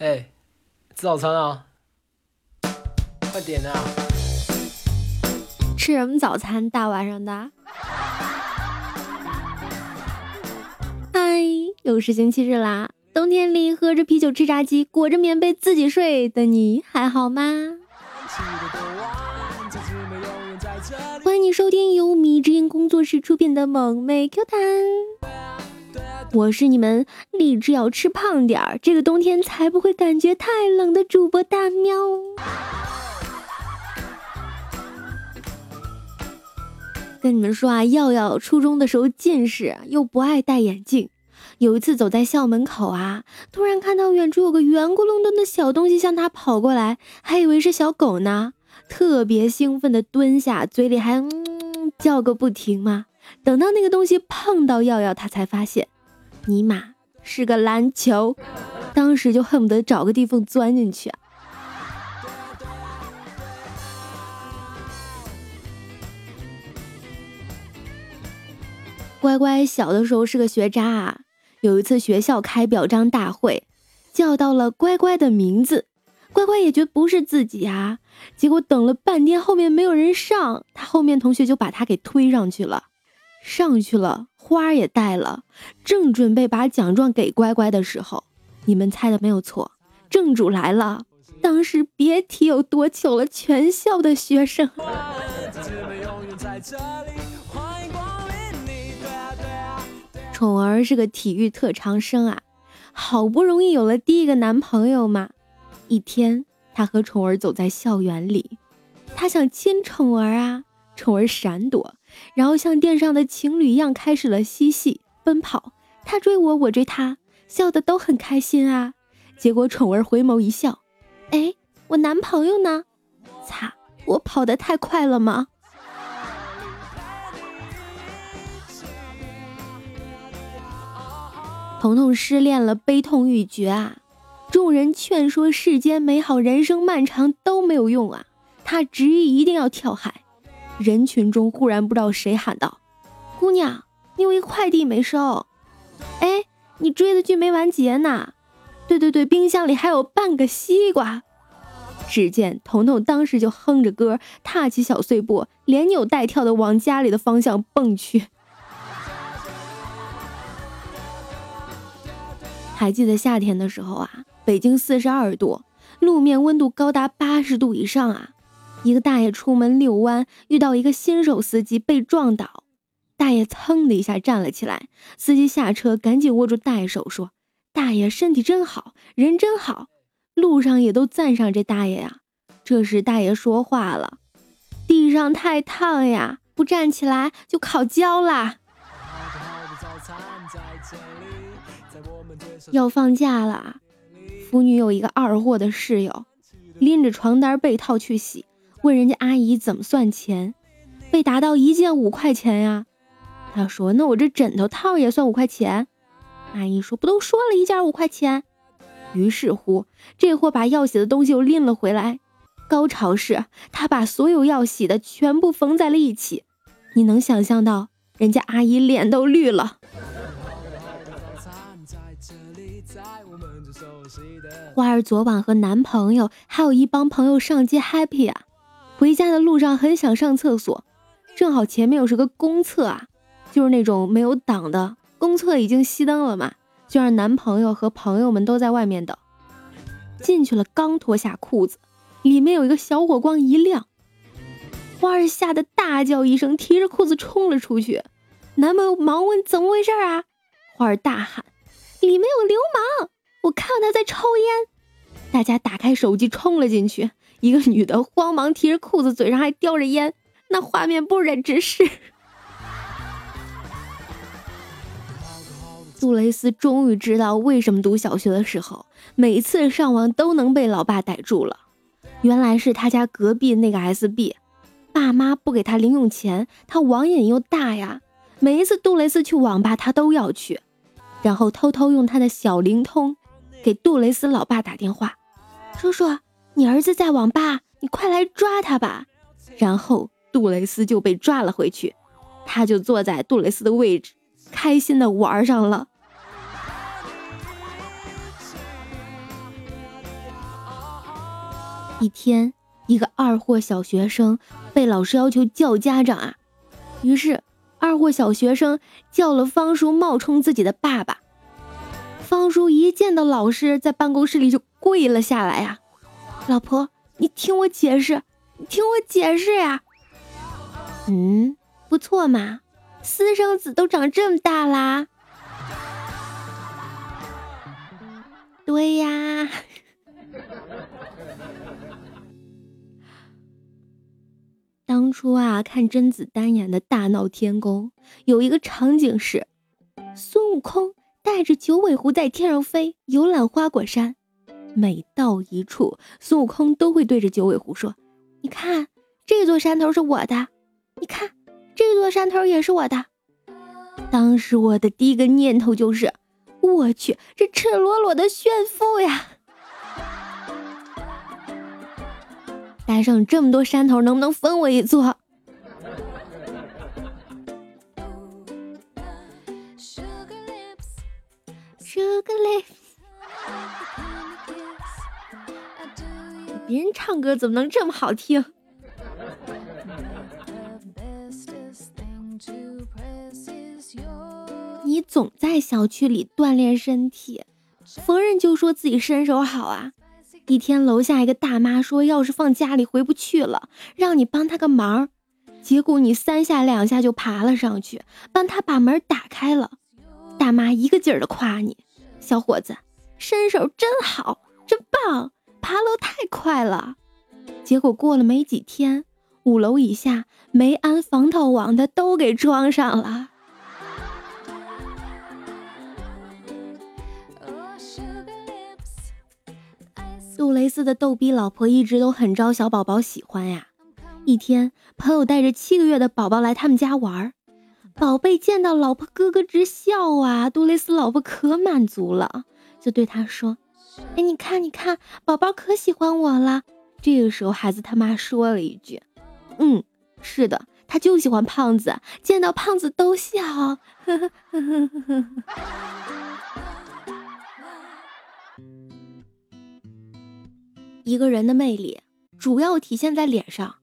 哎，吃早餐啊！快点啊！吃什么早餐？大晚上的。嗨，又是星期日啦！冬天里喝着啤酒吃炸鸡，裹着棉被自己睡的你还好吗？欢迎你收听由米之音工作室出品的萌妹 Q 弹，我是你们立志要吃胖点儿，这个冬天才不会感觉太冷的主播大喵。跟你们说啊，耀耀初中的时候近视，又不爱戴眼镜。有一次走在校门口啊，突然看到远处有个圆咕隆咚的小东西向他跑过来，还以为是小狗呢，特别兴奋的蹲下，嘴里还嗯叫个不停嘛。等到那个东西碰到耀耀，他才发现，尼玛是个篮球，当时就恨不得找个地缝钻进去啊。乖乖小的时候是个学渣啊。有一次学校开表彰大会，叫到了乖乖的名字，乖乖也觉得不是自己啊。结果等了半天，后面没有人上，他后面同学就把他给推上去了。上去了，花也带了，正准备把奖状给乖乖的时候，你们猜的没有错，正主来了。当时别提有多糗了，全校的学生。宠儿是个体育特长生啊，好不容易有了第一个男朋友嘛。一天，他和宠儿走在校园里，他想亲宠儿啊，宠儿闪躲，然后像电上的情侣一样开始了嬉戏奔跑。他追我，我追他，笑得都很开心啊。结果宠儿回眸一笑，哎，我男朋友呢？擦，我跑得太快了吗？彤彤失恋了，悲痛欲绝啊！众人劝说世间美好，人生漫长都没有用啊！他执意一定要跳海。人群中忽然不知道谁喊道：“姑娘，你有一快递没收。”哎，你追的剧没完结呢。对对对，冰箱里还有半个西瓜。只见彤彤当时就哼着歌，踏起小碎步，连扭带跳的往家里的方向蹦去。还记得夏天的时候啊，北京四十二度，路面温度高达八十度以上啊。一个大爷出门遛弯，遇到一个新手司机被撞倒，大爷噌的一下站了起来，司机下车赶紧握住大爷手说：“大爷身体真好，人真好。”路上也都赞赏这大爷呀。这时大爷说话了：“地上太烫呀，不站起来就烤焦啦。”要放假了，腐女有一个二货的室友，拎着床单被套去洗，问人家阿姨怎么算钱，被答到一件五块钱呀。他说：“那我这枕头套也算五块钱。”阿姨说：“不都说了一件五块钱？”于是乎，这货把要洗的东西又拎了回来。高潮是他把所有要洗的全部缝在了一起，你能想象到人家阿姨脸都绿了。花儿昨晚和男朋友还有一帮朋友上街 happy 啊，回家的路上很想上厕所，正好前面又是个公厕啊，就是那种没有挡的公厕，已经熄灯了嘛，就让男朋友和朋友们都在外面等。进去了，刚脱下裤子，里面有一个小火光一亮，花儿吓得大叫一声，提着裤子冲了出去。男朋友忙问怎么回事啊？花儿大喊。里面有流氓！我看到他在抽烟。大家打开手机冲了进去，一个女的慌忙提着裤子，嘴上还叼着烟，那画面不忍直视。杜蕾斯终于知道为什么读小学的时候，每次上网都能被老爸逮住了。原来是他家隔壁那个 SB，爸妈不给他零用钱，他网瘾又大呀。每一次杜蕾斯去网吧，他都要去。然后偷偷用他的小灵通给杜蕾斯老爸打电话：“叔叔，你儿子在网吧，你快来抓他吧。”然后杜蕾斯就被抓了回去，他就坐在杜蕾斯的位置，开心的玩上了。一天，一个二货小学生被老师要求叫家长啊，于是二货小学生叫了方叔冒充自己的爸爸。方叔一见到老师，在办公室里就跪了下来呀：“老婆，你听我解释，你听我解释呀。”嗯，不错嘛，私生子都长这么大啦。对呀。当初啊，看甄子丹演的大闹天宫，有一个场景是孙悟空带着九尾狐在天上飞，游览花果山。每到一处，孙悟空都会对着九尾狐说：“你看，这座山头是我的。你看，这座山头也是我的。”当时我的第一个念头就是：我去，这赤裸裸的炫富呀！带上这么多山头，能不能分我一座？Sugar lips，别人唱歌怎么能这么好听？你总在小区里锻炼身体，逢人就说自己身手好啊。一天，楼下一个大妈说钥匙放家里回不去了，让你帮她个忙。结果你三下两下就爬了上去，帮她把门打开了。大妈一个劲儿的夸你，小伙子，身手真好，真棒，爬楼太快了。结果过了没几天，五楼以下没安防盗网的都给装上了。杜蕾斯的逗逼老婆一直都很招小宝宝喜欢呀。一天，朋友带着七个月的宝宝来他们家玩，宝贝见到老婆咯咯直笑啊。杜蕾斯老婆可满足了，就对他说：“哎，你看，你看，宝宝可喜欢我了。”这个时候，孩子他妈说了一句：“嗯，是的，他就喜欢胖子，见到胖子都笑。”。一个人的魅力主要体现在脸上，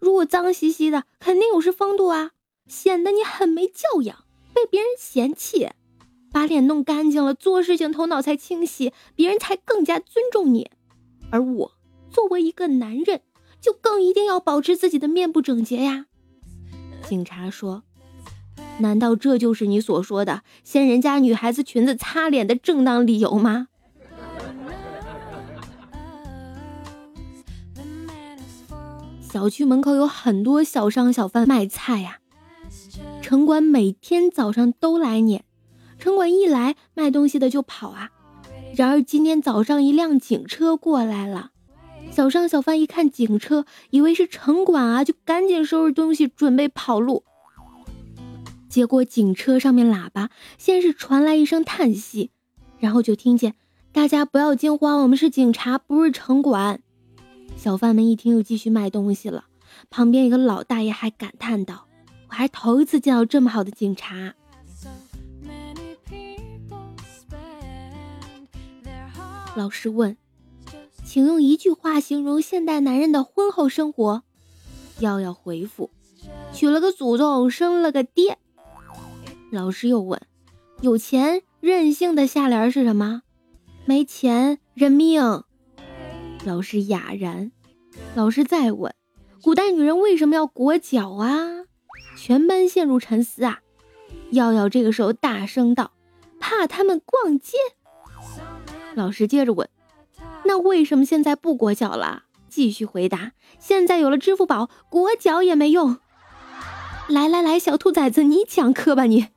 如果脏兮兮的，肯定有失风度啊，显得你很没教养，被别人嫌弃。把脸弄干净了，做事情头脑才清晰，别人才更加尊重你。而我作为一个男人，就更一定要保持自己的面部整洁呀。警察说：“难道这就是你所说的掀人家女孩子裙子擦脸的正当理由吗？”小区门口有很多小商小贩卖菜呀，城管每天早上都来撵，城管一来，卖东西的就跑啊。然而今天早上一辆警车过来了，小商小贩一看警车，以为是城管啊，就赶紧收拾东西准备跑路。结果警车上面喇叭先是传来一声叹息，然后就听见大家不要惊慌，我们是警察，不是城管。小贩们一听，又继续卖东西了。旁边一个老大爷还感叹道：“我还头一次见到这么好的警察。”老师问：“请用一句话形容现代男人的婚后生活。”耀耀回复：“娶了个祖宗，生了个爹。”老师又问：“有钱任性的下联是什么？”“没钱认命。”老师哑然。老师再问：“古代女人为什么要裹脚啊？”全班陷入沉思啊。耀耀这个时候大声道：“怕他们逛街。”老师接着问：“那为什么现在不裹脚了？”继续回答：“现在有了支付宝，裹脚也没用。”来来来，小兔崽子，你讲课吧你。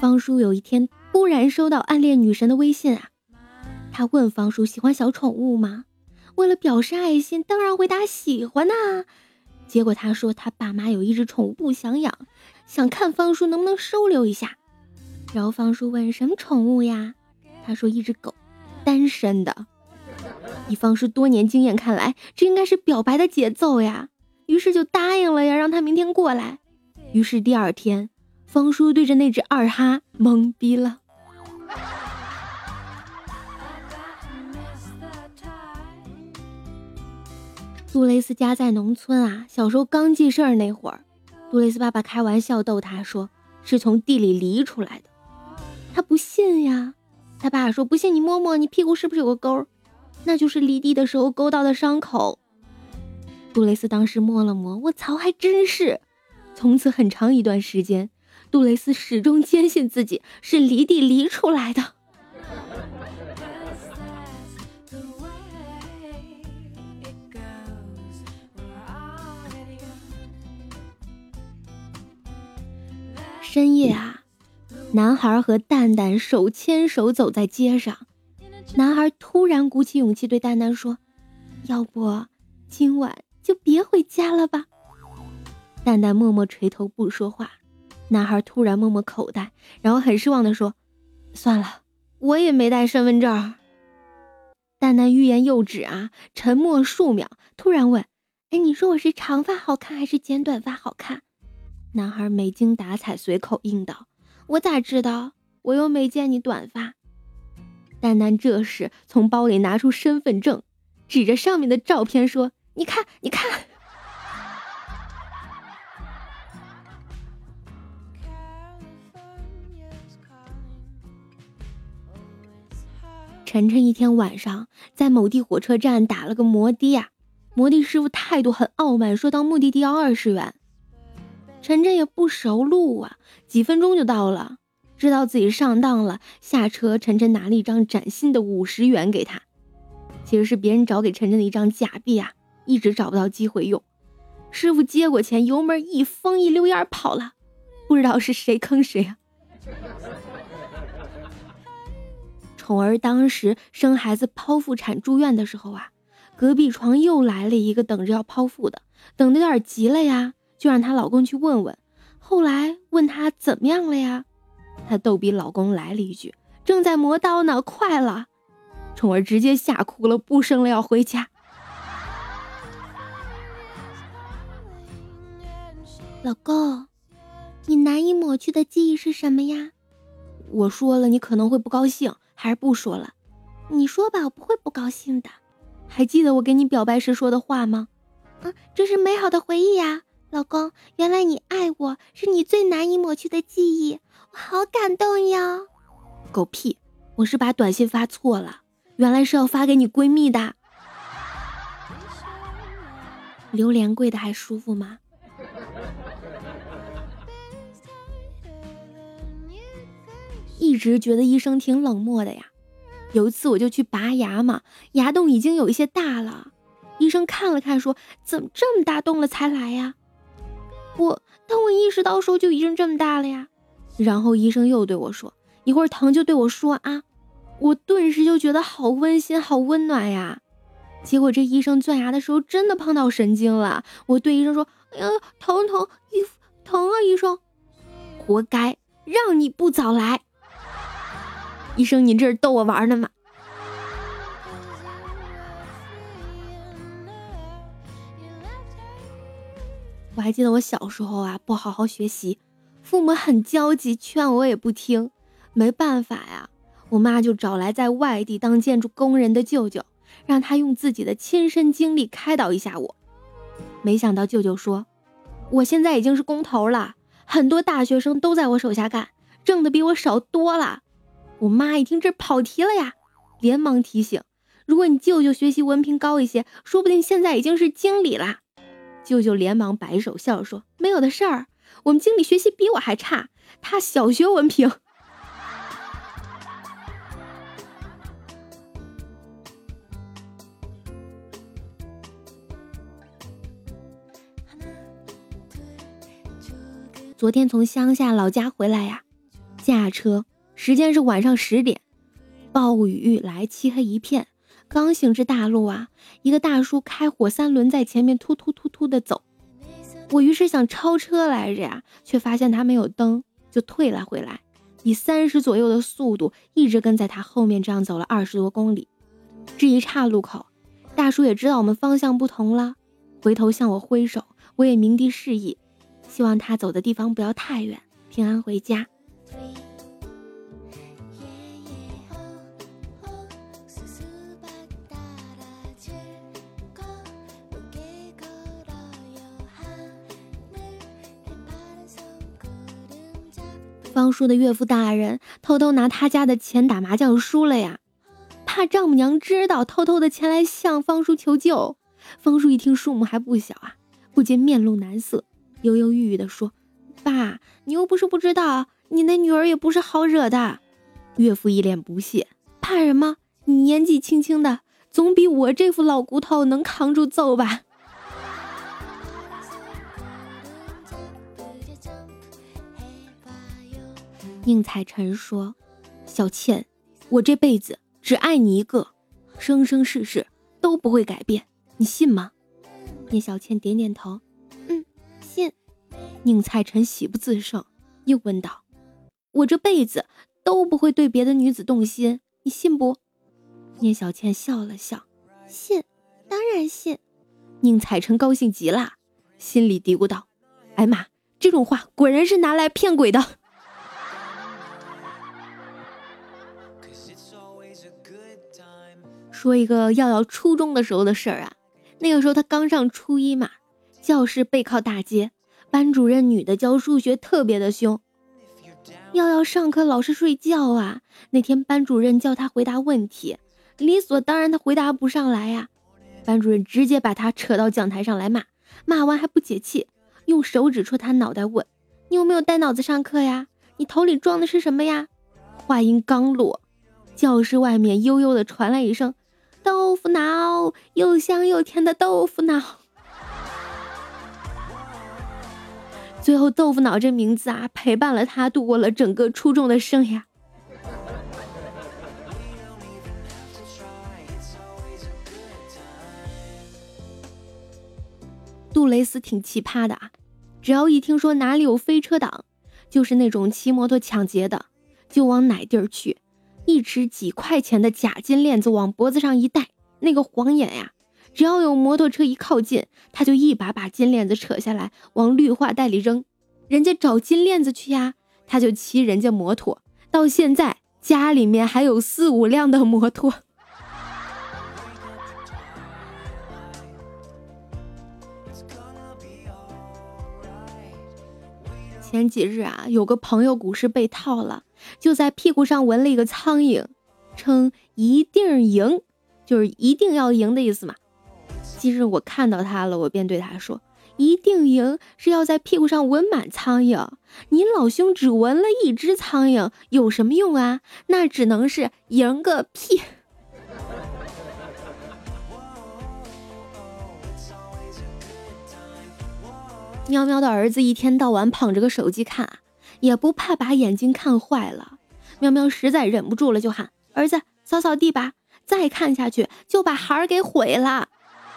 方叔有一天。突然收到暗恋女神的微信啊，他问方叔喜欢小宠物吗？为了表示爱心，当然回答喜欢呐。结果他说他爸妈有一只宠物不想养，想看方叔能不能收留一下。然后方叔问什么宠物呀？他说一只狗单身的。以方叔多年经验看来这应该是表白的节奏呀。于是就答应了呀让他明天过来。于是第二天方叔对着那只二哈懵逼了。杜蕾斯家在农村啊小时候刚记事儿那会儿杜蕾斯爸爸开玩笑逗他说是从地里犁出来的，他不信呀。他爸爸说不信你摸摸，你屁股是不是有个沟？那就是犁地的时候勾到的伤口。杜蕾斯当时摸了摸，我操，还真是。从此很长一段时间，杜蕾斯始终坚信自己是犁地犁出来的。深夜啊，男孩和蛋蛋手牵手走在街上，男孩突然鼓起勇气对蛋蛋说：“要不今晚就别回家了吧？”蛋蛋默默垂头不说话。男孩突然摸摸口袋，然后很失望的说：“算了，我也没带身份证。”蛋蛋欲言又止啊，沉默数秒，突然问：“哎，你说我是长发好看还是剪短发好看？”男孩没精打采，随口应道：“我咋知道？我又没见你短发。”蛋蛋这时从包里拿出身份证，指着上面的照片说：“你看，你看。”晨晨一天晚上在某地火车站打了个摩的啊，摩的师傅态度很傲慢，说到目的地要二十元。晨晨也不熟路啊，几分钟就到了，知道自己上当了。下车，晨晨拿了一张崭新的五十元给他，其实是别人找给晨晨的一张假币啊，一直找不到机会用。师傅接过钱，油门一封，一溜烟跑了，不知道是谁坑谁啊。宠儿当时生孩子剖腹产住院的时候啊，隔壁床又来了一个等着要剖腹的，等的有点急了呀。就让她老公去问问，后来问她怎么样了呀？她逗比老公来了一句：“正在磨刀呢，快了。”宠儿直接吓哭了，不生了要回家。老公，你难以抹去的记忆是什么呀？我说了，你可能会不高兴，还是不说了？你说吧，我不会不高兴的。还记得我给你表白时说的话吗？啊，这是美好的回忆呀。老公，原来你爱我是你最难以抹去的记忆，我好感动呀！狗屁，我是把短信发错了，原来是要发给你闺蜜的。榴莲贵的还舒服吗？一直觉得医生挺冷漠的呀。有一次我就去拔牙嘛，牙洞已经有一些大了，医生看了看说：“怎么这么大洞了才来呀？”我当我意识到时候就已经这么大了呀，然后医生又对我说，一会儿疼就对我说啊，我顿时就觉得好温馨好温暖呀。结果这医生钻牙的时候真的碰到神经了，我对医生说，哎呀疼疼，医疼啊医生，活该让你不早来，医生你这是逗我玩呢吗？我还记得我小时候啊，不好好学习，父母很焦急，劝我也不听。没办法呀，我妈就找来在外地当建筑工人的舅舅，让他用自己的亲身经历开导一下我。没想到舅舅说，我现在已经是工头了，很多大学生都在我手下干，挣的比我少多了。我妈一听这跑题了呀，连忙提醒，如果你舅舅学习文凭高一些，说不定现在已经是经理啦。舅舅连忙摆手笑说：“没有的事儿，我们经理学习比我还差，他小学文凭。”昨天从乡下老家回来呀，驾车时间是晚上十点，暴雨欲来，漆黑一片。刚行至大路啊，一个大叔开火三轮在前面突突突突的走，我于是想超车来着呀，却发现他没有灯，就退了回来，以三十左右的速度一直跟在他后面，这样走了二十多公里。这一岔路口，大叔也知道我们方向不同了，回头向我挥手，我也鸣笛示意，希望他走的地方不要太远，平安回家。方叔的岳父大人偷偷拿他家的钱打麻将输了呀，怕丈母娘知道，偷偷的前来向方叔求救。方叔一听数目还不小啊，不禁面露难色，犹犹豫豫的说：“爸，你又不是不知道，你那女儿也不是好惹的。”岳父一脸不屑：“怕什么？你年纪轻轻的，总比我这副老骨头能扛住揍吧？”宁采臣说：“小倩，我这辈子只爱你一个，生生世世都不会改变，你信吗？”聂小倩点点头，嗯，信。宁采臣喜不自胜，又问道：“我这辈子都不会对别的女子动心，你信不？”聂小倩笑了笑，信，当然信。宁采臣高兴极了，心里嘀咕道：“哎妈，这种话果然是拿来骗鬼的。”说一个耀耀初中的时候的事儿啊，那个时候他刚上初一嘛，教室背靠大街，班主任女的教数学特别的凶，耀耀上课老是睡觉啊。那天班主任叫他回答问题，理所当然他回答不上来呀，班主任直接把他扯到讲台上来骂，骂完还不解气，用手指戳他脑袋问：“你有没有带脑子上课呀？你头里装的是什么呀？”话音刚落，教室外面悠悠的传来一声。豆腐脑，又香又甜的豆腐脑。最后，豆腐脑这名字啊，陪伴了他度过了整个初中的生涯。杜蕾斯挺奇葩的啊，只要一听说哪里有飞车党，就是那种骑摩托抢劫的，就往哪地儿去。一只几块钱的假金链子往脖子上一戴，那个晃眼呀！只要有摩托车一靠近，他就一把把金链子扯下来往绿化带里扔。人家找金链子去呀，他就骑人家摩托。到现在家里面还有四五辆的摩托。前几日啊，有个朋友股市被套了。就在屁股上纹了一个苍蝇，称一定赢，就是一定要赢的意思嘛。今日我看到他了，我便对他说：“一定赢是要在屁股上纹满苍蝇，你老兄只纹了一只苍蝇，有什么用啊？那只能是赢个屁。”喵喵的儿子一天到晚捧着个手机看。也不怕把眼睛看坏了，喵喵实在忍不住了，就喊儿子扫扫地吧。再看下去就把孩儿给毁了。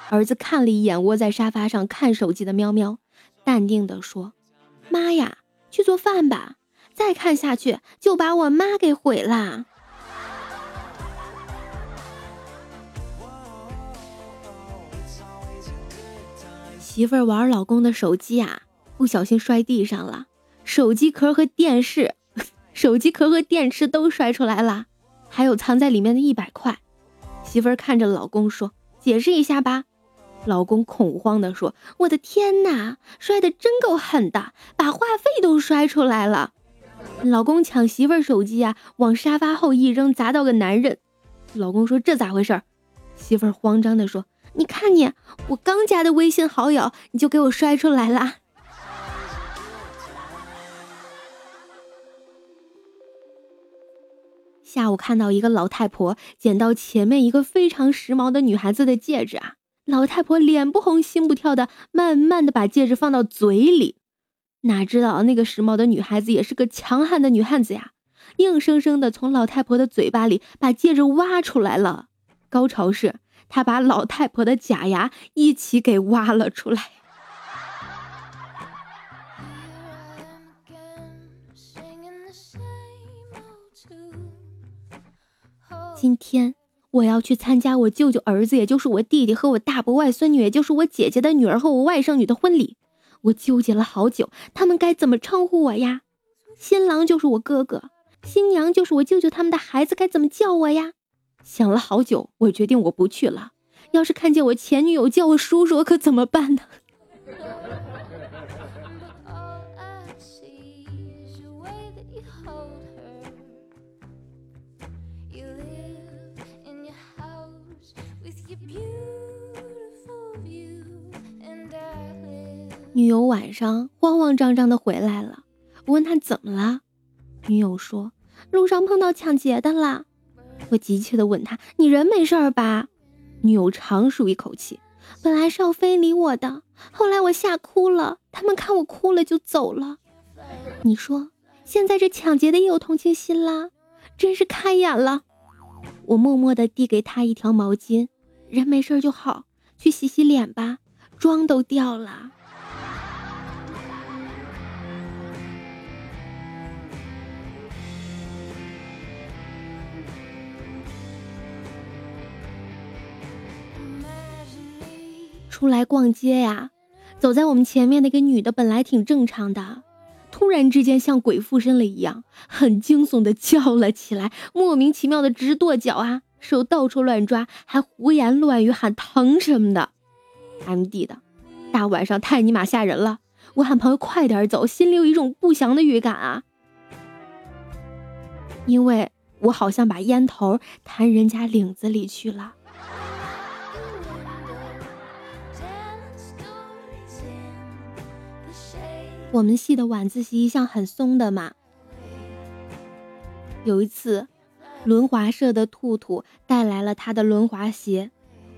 儿子看了一眼窝在沙发上看手机的喵喵，淡定地说：“妈呀，去做饭吧。再看下去就把我妈给毁了。”媳妇儿玩老公的手机啊，不小心摔地上了。手机壳和电视，手机壳和电池都摔出来了，还有藏在里面的一百块。媳妇儿看着老公说：“解释一下吧。”老公恐慌地说：“我的天哪，摔的真够狠的，把话费都摔出来了。”老公抢媳妇儿手机啊，往沙发后一扔，砸到个男人。老公说：“这咋回事？”媳妇儿慌张地说：“你看你，我刚加的微信好友，你就给我摔出来了。”下午看到一个老太婆捡到前面一个非常时髦的女孩子的戒指啊，老太婆脸不红心不跳的，慢慢的把戒指放到嘴里，哪知道那个时髦的女孩子也是个强悍的女汉子呀，硬生生的从老太婆的嘴巴里把戒指挖出来了，高潮是她把老太婆的假牙一起给挖了出来。今天我要去参加我舅舅儿子，也就是我弟弟和我大伯外孙女，也就是我姐姐的女儿和我外甥女的婚礼。我纠结了好久，他们该怎么称呼我呀？新郎就是我哥哥，新娘就是我舅舅他们的孩子，该怎么叫我呀？想了好久，我决定我不去了。要是看见我前女友叫我叔叔，可怎么办呢？女友晚上慌慌张张的回来了，我问她怎么了，女友说路上碰到抢劫的啦。我急切的问她：“你人没事吧？”女友长舒一口气：“本来是要非礼我的，后来我吓哭了，他们看我哭了就走了。你说现在这抢劫的也有同情心啦，真是开眼了。”我默默的递给她一条毛巾：“人没事就好，去洗洗脸吧，妆都掉了。”出来逛街呀，走在我们前面那个女的本来挺正常的，突然之间像鬼附身了一样，很惊悚的叫了起来，莫名其妙的直跺脚啊，手到处乱抓，还胡言乱语喊疼什么的。M D 的，大晚上太尼玛吓人了，我喊朋友快点走，心里有一种不祥的预感啊，因为我好像把烟头弹人家领子里去了。我们系的晚自习一向很松的嘛。有一次，轮滑社的兔兔带来了他的轮滑鞋，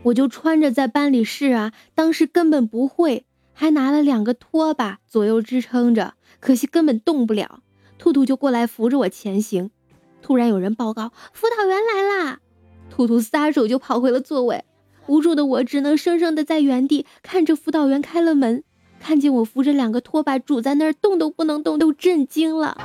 我就穿着在班里试啊。当时根本不会，还拿了两个拖把左右支撑着，可惜根本动不了。兔兔就过来扶着我前行。突然有人报告辅导员来啦，兔兔撒手就跑回了座位。无助的我只能生生的在原地看着辅导员开了门。看见我扶着两个拖把拄在那儿动都不能动，都震惊了。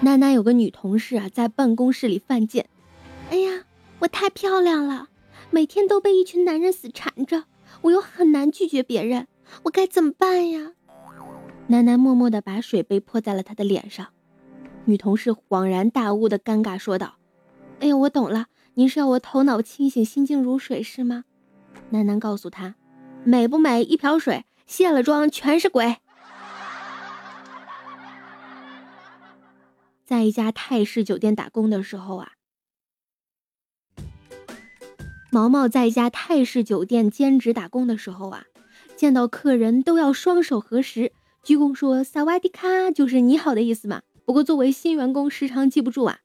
楠楠有个女同事啊，在办公室里犯贱。哎呀，我太漂亮了，每天都被一群男人死缠着，我又很难拒绝别人，我该怎么办呀？楠楠默默的把水杯泼在了他的脸上。女同事恍然大悟的尴尬说道：“哎呀，我懂了。”您是要我头脑清醒、心静如水是吗？楠楠告诉他：“美不美？一瓢水，卸了妆全是鬼。”在一家泰式酒店打工的时候啊，毛毛在一家泰式酒店兼职打工的时候啊，见到客人都要双手合十，鞠躬说“萨瓦迪卡”，就是你好的意思嘛。不过作为新员工，时常记不住啊。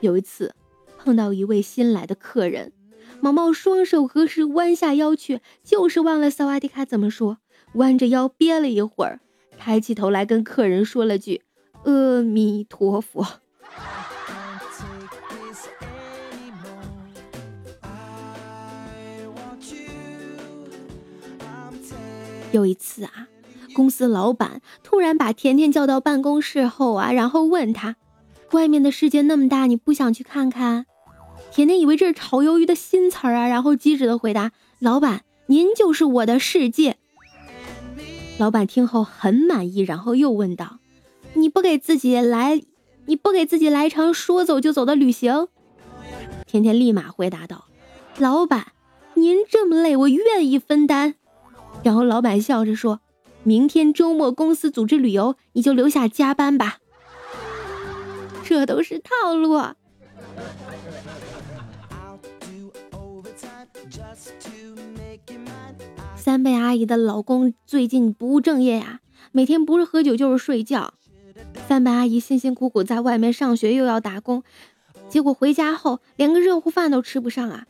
有一次。碰到一位新来的客人，毛毛双手合十，弯下腰去，就是忘了萨瓦迪卡怎么说，弯着腰憋了一会儿，抬起头来跟客人说了句“阿弥陀佛”。有一次啊，公司老板突然把甜甜叫到办公室后啊，然后问他：“外面的世界那么大，你不想去看看？”甜甜以为这是炒鱿鱼的新词儿啊，然后机智的回答：“老板，您就是我的世界。”老板听后很满意，然后又问道：“你不给自己来，你不给自己来一场说走就走的旅行？”甜甜立马回答道：“老板，您这么累，我愿意分担。”然后老板笑着说：“明天周末公司组织旅游，你就留下加班吧。”这都是套路。三贝阿姨的老公最近不务正业呀，每天不是喝酒就是睡觉。三贝阿姨辛辛苦苦在外面上学又要打工，结果回家后连个热乎饭都吃不上啊。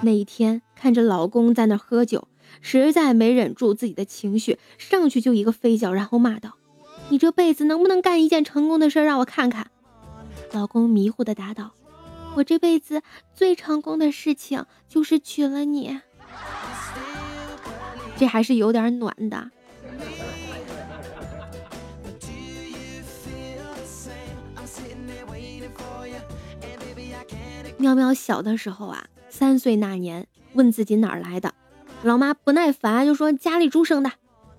那一天看着老公在那喝酒，实在没忍住自己的情绪，上去就一个飞脚，然后骂道：“你这辈子能不能干一件成功的事让我看看？”老公迷糊的答道：“我这辈子最成功的事情就是娶了你。”这还是有点暖的。喵喵小的时候啊，三岁那年，问自己哪儿来的，老妈不耐烦就说家里猪生的，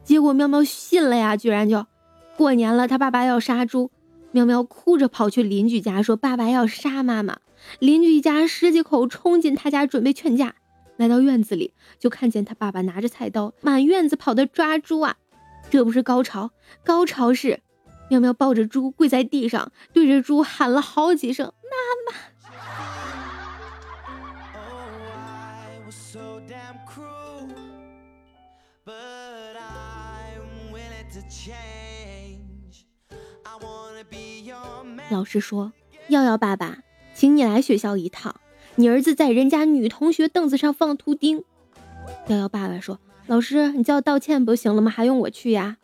结果喵喵信了呀，居然就过年了，他爸爸要杀猪，喵喵哭着跑去邻居家说爸爸要杀妈妈，邻居一家十几口冲进他家准备劝架。来到院子里，就看见他爸爸拿着菜刀满院子跑的抓猪啊！这不是高潮，高潮是喵喵抱着猪跪在地上，对着猪喊了好几声妈妈。老师说：“耀耀爸爸，请你来学校一趟。你儿子在人家女同学凳子上放图钉。”幺幺爸爸说：“老师，你叫道歉不行了吗？还用我去呀？”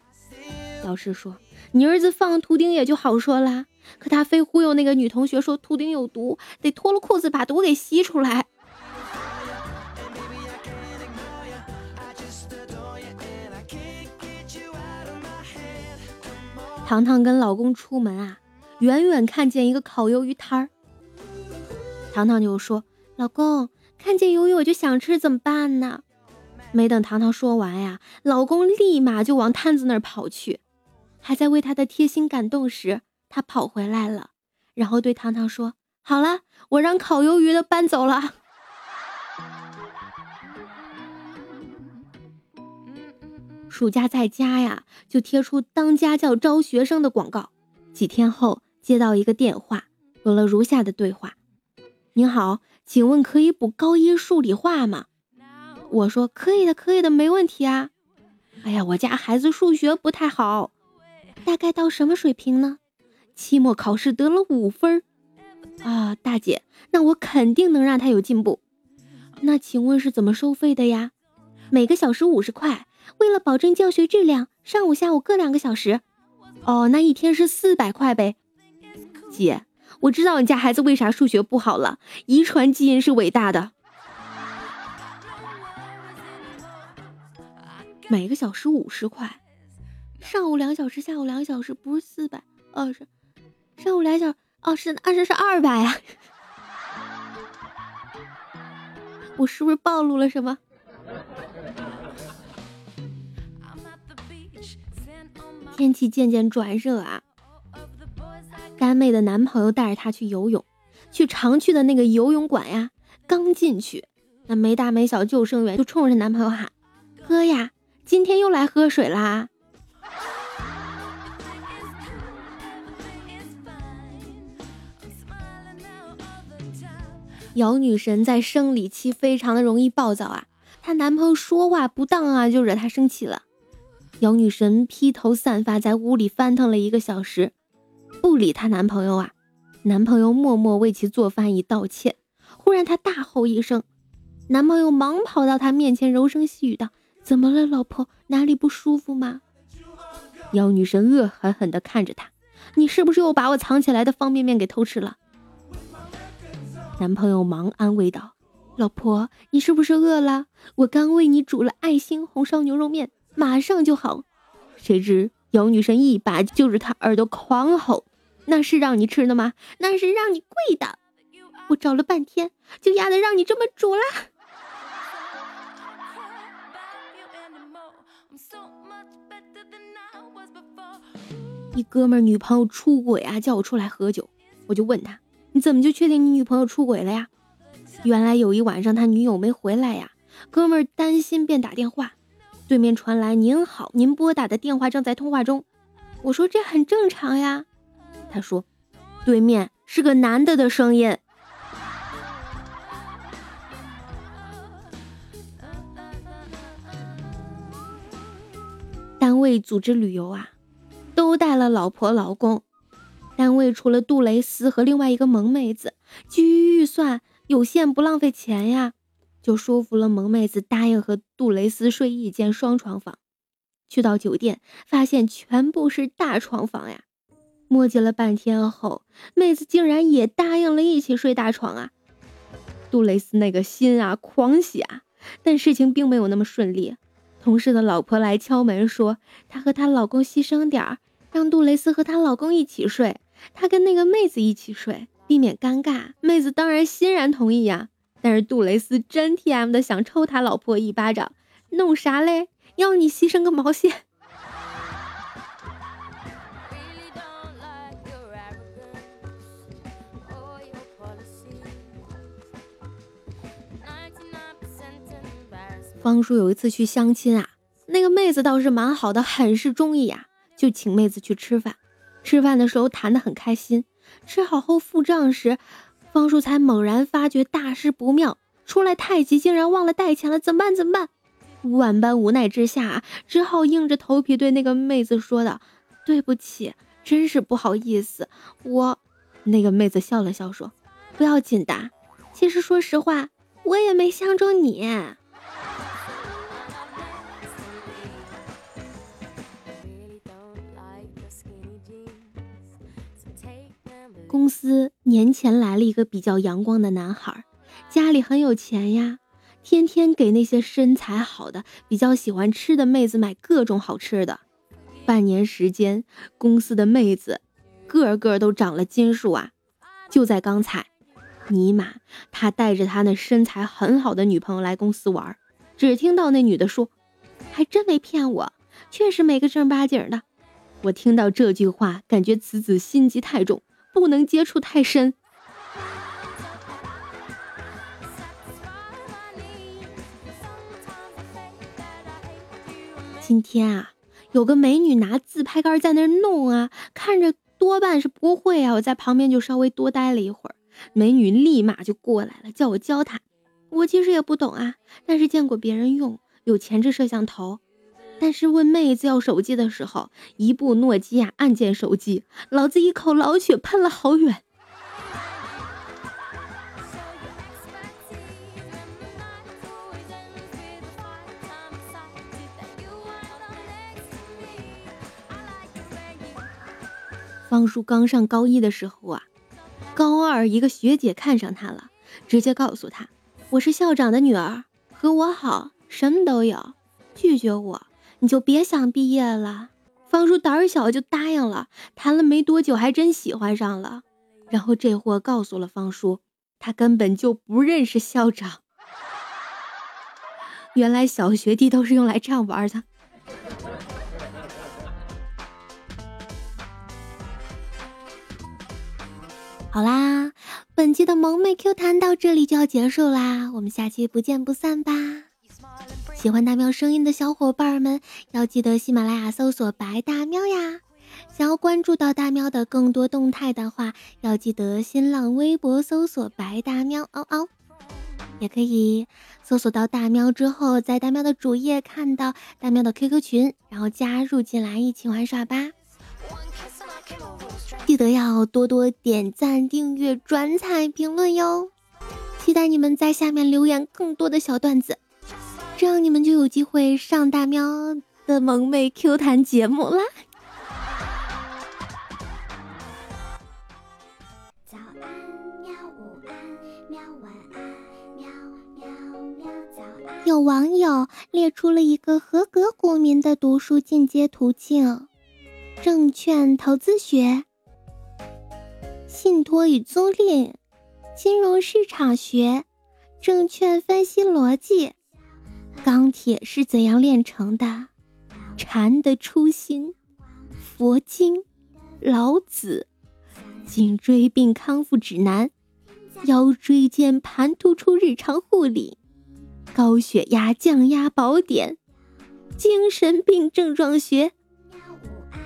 老师说：“你儿子放图钉也就好说啦，可他非忽悠那个女同学说图钉有毒，得脱了裤子把毒给吸出来。”糖糖跟老公出门啊，远远看见一个烤鱿鱼摊儿，糖糖就说：“老公，看见鱿鱼我就想吃，怎么办呢？”没等糖糖说完呀，老公立马就往摊子那儿跑去，还在为他的贴心感动时，他跑回来了，然后对糖糖说：“好了，我让烤鱿鱼的搬走了。”暑假在家呀，就贴出当家教招学生的广告。几天后接到一个电话，有了如下的对话：“您好，请问可以补高一数理化吗？”我说：“可以的，可以的，没问题啊。”哎呀，我家孩子数学不太好，大概到什么水平呢？期末考试得了五分啊，大姐，那我肯定能让他有进步。那请问是怎么收费的呀？每个小时五十块。为了保证教学质量，上午下午各两个小时。哦，那一天是四百块呗。姐，我知道你家孩子为啥数学不好了，遗传基因是伟大的。每个小时五十块，上午两小时，下午两小时，不是四百，哦是，上午两小，哦是二十是二百啊。我是不是暴露了什么？天气渐渐转热啊，干妹的男朋友带着她去游泳，去常去的那个游泳馆呀。刚进去，那没大没小救生员就冲着男朋友喊：“哥呀，今天又来喝水啦！”姚女神在生理期非常的容易暴躁啊，她男朋友说话不当啊，就惹她生气了。姚女神披头散发在屋里翻腾了一个小时，不理她男朋友啊。男朋友默默为其做饭以道歉。忽然她大吼一声，男朋友忙跑到她面前，柔声细语道：“怎么了，老婆？哪里不舒服吗？”姚女神恶狠狠地看着他：“你是不是又把我藏起来的方便面给偷吃了？”男朋友忙安慰道：“老婆，你是不是饿了？我刚为你煮了爱心红烧牛肉面。”马上就好，谁知姚女神一把揪着他耳朵狂吼：“那是让你吃的吗？那是让你跪的！我找了半天，就压得让你这么煮了。”一哥们女朋友出轨啊，叫我出来喝酒，我就问他：“你怎么就确定你女朋友出轨了呀？”原来有一晚上他女友没回来呀，哥们担心便打电话。对面传来“您好，您拨打的电话正在通话中。”我说：“这很正常呀。”他说：“对面是个男的的声音。”单位组织旅游啊，都带了老婆老公。单位除了杜蕾斯和另外一个萌妹子，基于预算有限，不浪费钱呀。就说服了萌妹子答应和杜蕾斯睡一间双床房。去到酒店，发现全部是大床房呀。磨叽了半天后，妹子竟然也答应了一起睡大床啊。杜蕾斯那个心啊，狂喜啊！但事情并没有那么顺利。同事的老婆来敲门说，她和她老公牺牲点儿，让杜蕾斯和她老公一起睡，她跟那个妹子一起睡，避免尴尬。妹子当然欣然同意呀。但是杜蕾斯真 T M 的想抽他老婆一巴掌，弄啥嘞？要你牺牲个毛线！方叔有一次去相亲啊，那个妹子倒是蛮好的，很是中意啊，就请妹子去吃饭。吃饭的时候谈得很开心，吃好后付账时，方叔才猛然发觉大事不妙，出来太急竟然忘了带钱了，怎么办？怎么办？万般无奈之下，只好硬着头皮对那个妹子说道：“对不起，真是不好意思，我……”那个妹子笑了笑说：“不要紧的，其实说实话，我也没相中你。”公司年前来了一个比较阳光的男孩，家里很有钱呀，天天给那些身材好的、比较喜欢吃的妹子买各种好吃的。半年时间，公司的妹子个个都长了斤数啊！就在刚才，尼玛，他带着他那身材很好的女朋友来公司玩，只听到那女的说：“还真没骗我，确实没个正儿八经的。”我听到这句话，感觉此子心机太重。不能接触太深。今天啊，有个美女拿自拍杆在那弄啊，看着多半是不会啊。我在旁边就稍微多待了一会儿，美女立马就过来了，叫我教她。我其实也不懂啊，但是见过别人用，有前置摄像头。但是问妹子要手机的时候，一部诺基亚按键手机，老子一口老血喷了好远。方叔刚上高一的时候啊，高二一个学姐看上他了，直接告诉他：“我是校长的女儿，和我好，什么都有。”拒绝我。你就别想毕业了，方叔胆儿小就答应了。谈了没多久，还真喜欢上了。然后这货告诉了方叔，他根本就不认识校长。原来小学弟都是用来这样玩的。好啦，本期的萌妹 Q 弹到这里就要结束啦，我们下期不见不散吧。喜欢大喵声音的小伙伴们，要记得喜马拉雅搜索“白大喵”呀。想要关注到大喵的更多动态的话，要记得新浪微博搜索“白大喵”嗷嗷。也可以搜索到大喵之后，在大喵的主页看到大喵的 QQ 群，然后加入进来一起玩耍吧。记得要多多点赞、订阅、转采、评论哟。期待你们在下面留言更多的小段子。这样你们就有机会上大喵的萌妹 Q 弹节目啦！早安喵，午安喵，晚安喵喵喵，早安。有网友列出了一个合格股民的读书进阶途径：证券投资学、信托与租赁、金融市场学、证券分析逻辑。钢铁是怎样炼成的？禅的初心，佛经，老子，颈椎病康复指南，腰椎间盘突出日常护理，高血压降压宝典，精神病症状学，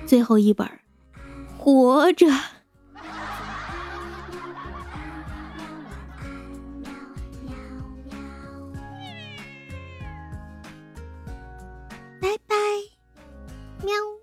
最后一本，活着。Meow.